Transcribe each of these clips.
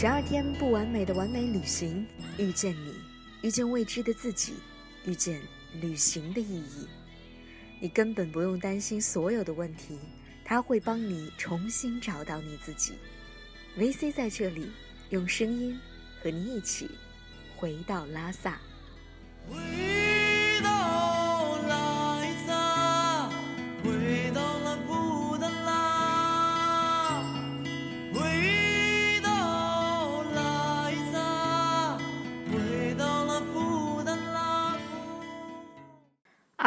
十二天不完美的完美旅行，遇见你，遇见未知的自己，遇见旅行的意义。你根本不用担心所有的问题，他会帮你重新找到你自己。VC 在这里，用声音和你一起回到拉萨。回到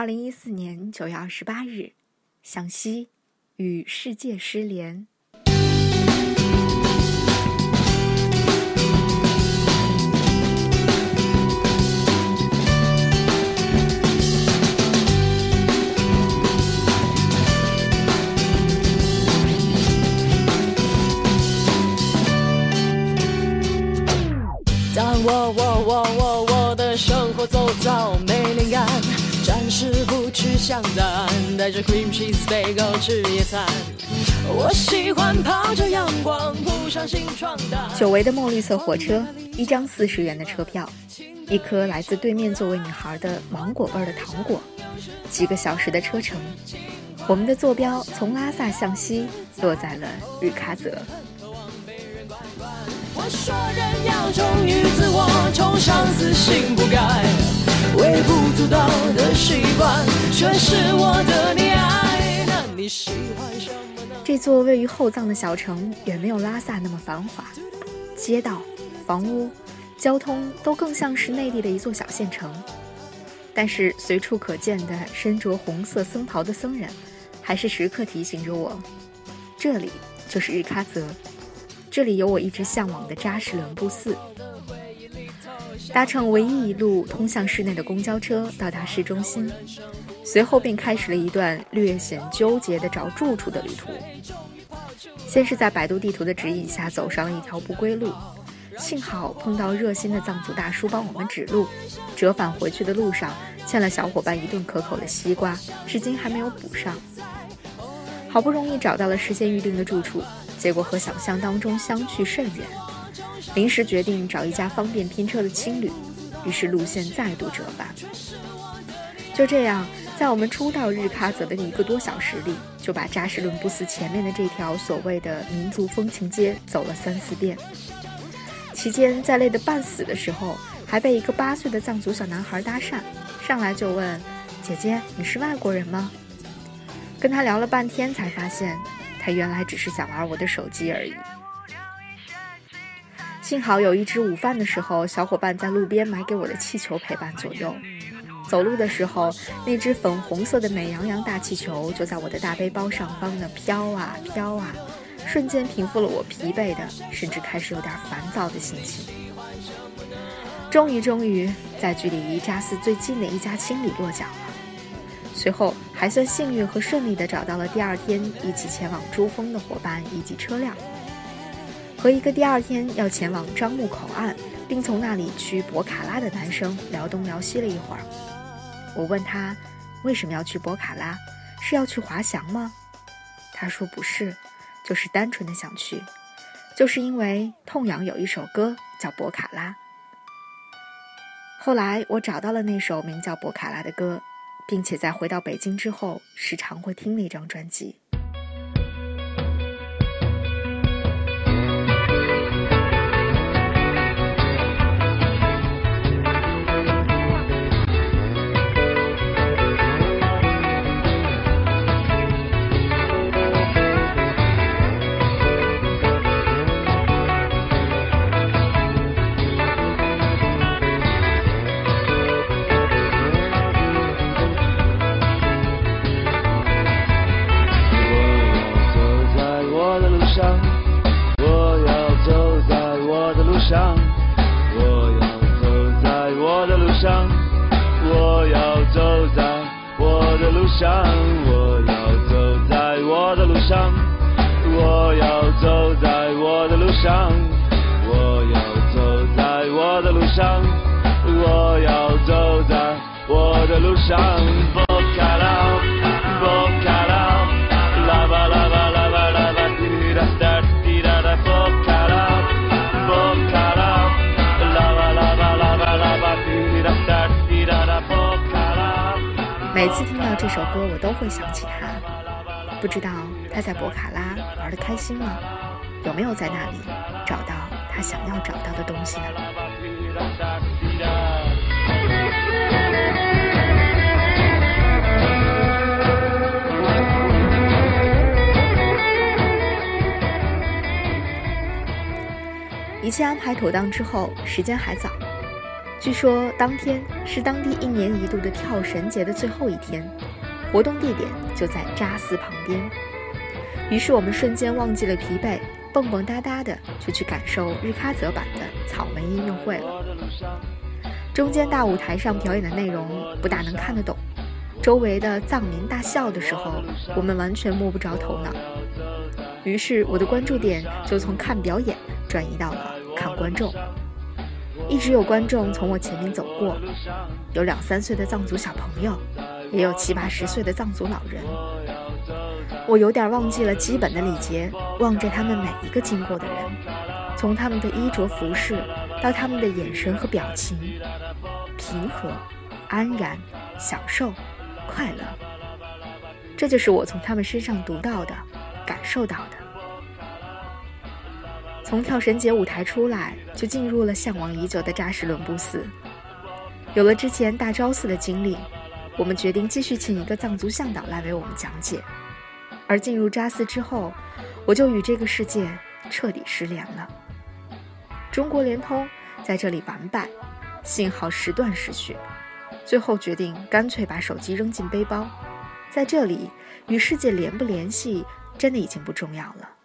二零一四年九月二十八日，向西，与世界失联。当我不去想单，带着 cream cheese bagel 吃野餐。我喜欢泡着阳光，铺上新床单。久违的墨绿色火车，一张四十元的车票，一颗来自对面座位女孩的芒果味的糖果，几个小时的车程，我们的坐标从拉萨向西落在了日喀则。我说人要忠于自我，不改。微不足道的习惯，却是我的溺爱。那你喜欢什么？这座位于后藏的小城远没有拉萨那么繁华，街道、房屋、交通都更像是内地的一座小县城。但是随处可见的身着红色僧袍的僧人，还是时刻提醒着我，这里就是日喀则，这里有我一直向往的扎什伦布寺。搭乘唯一一路通向市内的公交车到达市中心，随后便开始了一段略显纠结的找住处的旅途。先是在百度地图的指引下走上了一条不归路，幸好碰到热心的藏族大叔帮我们指路。折返回去的路上欠了小伙伴一顿可口的西瓜，至今还没有补上。好不容易找到了事先预定的住处，结果和想象当中相去甚远。临时决定找一家方便拼车的青旅，于是路线再度折返。就这样，在我们初到日喀则的一个多小时里，就把扎什伦布寺前面的这条所谓的民族风情街走了三四遍。期间，在累得半死的时候，还被一个八岁的藏族小男孩搭讪，上来就问：“姐姐，你是外国人吗？”跟他聊了半天，才发现他原来只是想玩我的手机而已。幸好有一只午饭的时候，小伙伴在路边买给我的气球陪伴左右。走路的时候，那只粉红色的美羊羊大气球就在我的大背包上方呢飘啊飘啊，瞬间平复了我疲惫的，甚至开始有点烦躁的心情。终于，终于在距离伊扎寺最近的一家青旅落脚了。随后还算幸运和顺利的找到了第二天一起前往珠峰的伙伴以及车辆。和一个第二天要前往樟木口岸，并从那里去博卡拉的男生聊东聊西了一会儿。我问他为什么要去博卡拉，是要去滑翔吗？他说不是，就是单纯的想去，就是因为痛痒有一首歌叫《博卡拉》。后来我找到了那首名叫《博卡拉》的歌，并且在回到北京之后，时常会听那张专辑。上我要走在我的路上我要走在我的路上我要走在我的路上我要走在我的路上我要走在我的路上我要走在我的路上每次听到这首歌，我都会想起他。不知道他在博卡拉玩的开心吗？有没有在那里找到他想要找到的东西呢？一切安排妥当之后，时间还早。据说当天是当地一年一度的跳绳节的最后一天，活动地点就在扎斯旁边。于是我们瞬间忘记了疲惫，蹦蹦哒哒的就去感受日喀则版的草莓音乐会了。中间大舞台上表演的内容不大能看得懂，周围的藏民大笑的时候，我们完全摸不着头脑。于是我的关注点就从看表演转移到了看观众。一直有观众从我前面走过，有两三岁的藏族小朋友，也有七八十岁的藏族老人。我有点忘记了基本的礼节，望着他们每一个经过的人，从他们的衣着服饰到他们的眼神和表情，平和、安然、享受、快乐，这就是我从他们身上读到的。感受到的，从跳绳节舞台出来，就进入了向往已久的扎什伦布寺。有了之前大昭寺的经历，我们决定继续请一个藏族向导来为我们讲解。而进入扎寺之后，我就与这个世界彻底失联了。中国联通在这里完败，信号时断时续，最后决定干脆把手机扔进背包，在这里与世界联不联系。真的已经不重要了。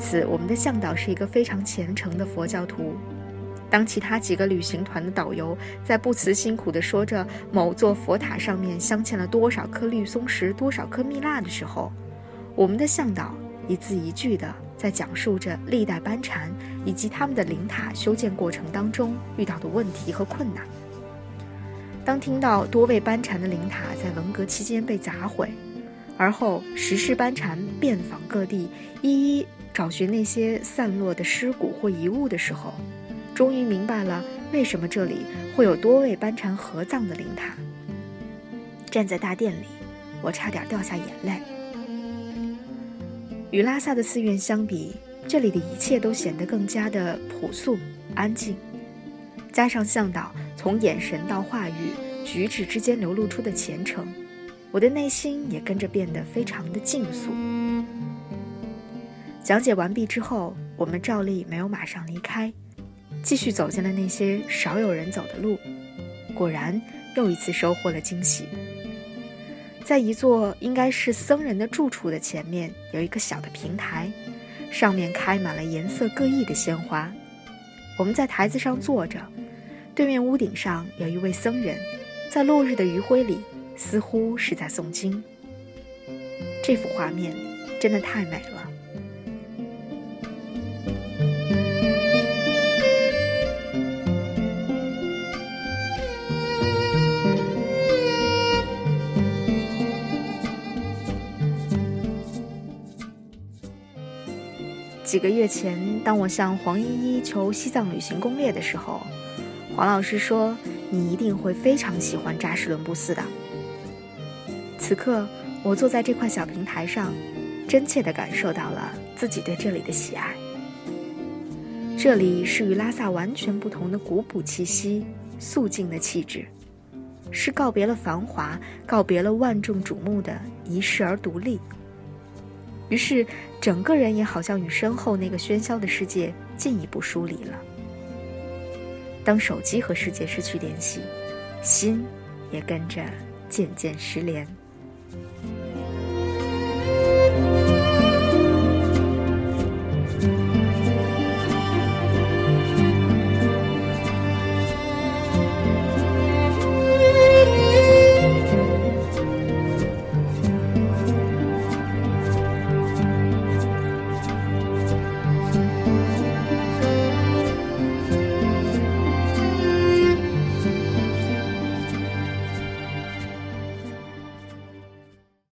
此，我们的向导是一个非常虔诚的佛教徒。当其他几个旅行团的导游在不辞辛苦地说着某座佛塔上面镶嵌了多少颗绿松石、多少颗蜜蜡的时候，我们的向导一字一句地在讲述着历代班禅以及他们的灵塔修建过程当中遇到的问题和困难。当听到多位班禅的灵塔在文革期间被砸毁，而后十世班禅遍访各地，一一找寻那些散落的尸骨或遗物的时候，终于明白了为什么这里会有多位班禅合葬的灵塔。站在大殿里，我差点掉下眼泪。与拉萨的寺院相比，这里的一切都显得更加的朴素、安静。加上向导从眼神到话语、举止之间流露出的虔诚，我的内心也跟着变得非常的静肃。讲解完毕之后，我们照例没有马上离开。继续走进了那些少有人走的路，果然又一次收获了惊喜。在一座应该是僧人的住处的前面，有一个小的平台，上面开满了颜色各异的鲜花。我们在台子上坐着，对面屋顶上有一位僧人，在落日的余晖里，似乎是在诵经。这幅画面真的太美了。几个月前，当我向黄依依求西藏旅行攻略的时候，黄老师说：“你一定会非常喜欢扎什伦布寺的。”此刻，我坐在这块小平台上，真切地感受到了自己对这里的喜爱。这里是与拉萨完全不同的古朴气息、肃静的气质，是告别了繁华、告别了万众瞩目的一世而独立。于是，整个人也好像与身后那个喧嚣的世界进一步疏离了。当手机和世界失去联系，心也跟着渐渐失联。